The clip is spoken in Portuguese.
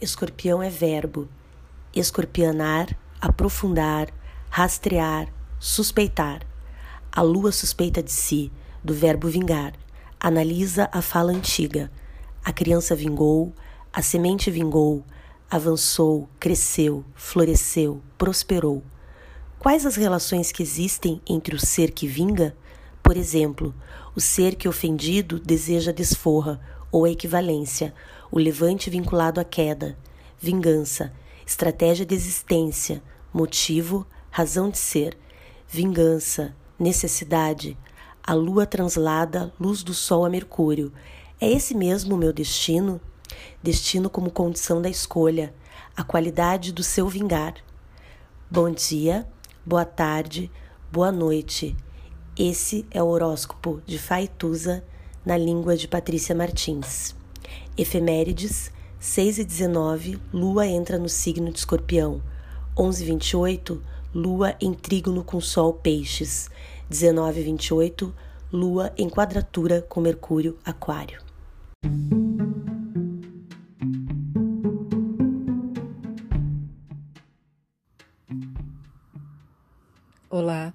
escorpião é verbo. Escorpianar, aprofundar, rastrear, suspeitar. A lua suspeita de si, do verbo vingar. Analisa a fala antiga. A criança vingou, a semente vingou, avançou, cresceu, floresceu, prosperou. Quais as relações que existem entre o ser que vinga? Por exemplo, o ser que ofendido deseja desforra ou a equivalência, o levante vinculado à queda, vingança, estratégia de existência, motivo, razão de ser, vingança, necessidade, a lua translada, luz do sol a Mercúrio. É esse mesmo o meu destino? Destino como condição da escolha, a qualidade do seu vingar. Bom dia, boa tarde, boa noite. Esse é o horóscopo de Faituza na língua de Patrícia Martins. Efemérides 6 e 19, Lua entra no signo de Escorpião. 11 e 28, Lua em trígono com Sol Peixes. 19 e 28, Lua em quadratura com Mercúrio Aquário. Olá,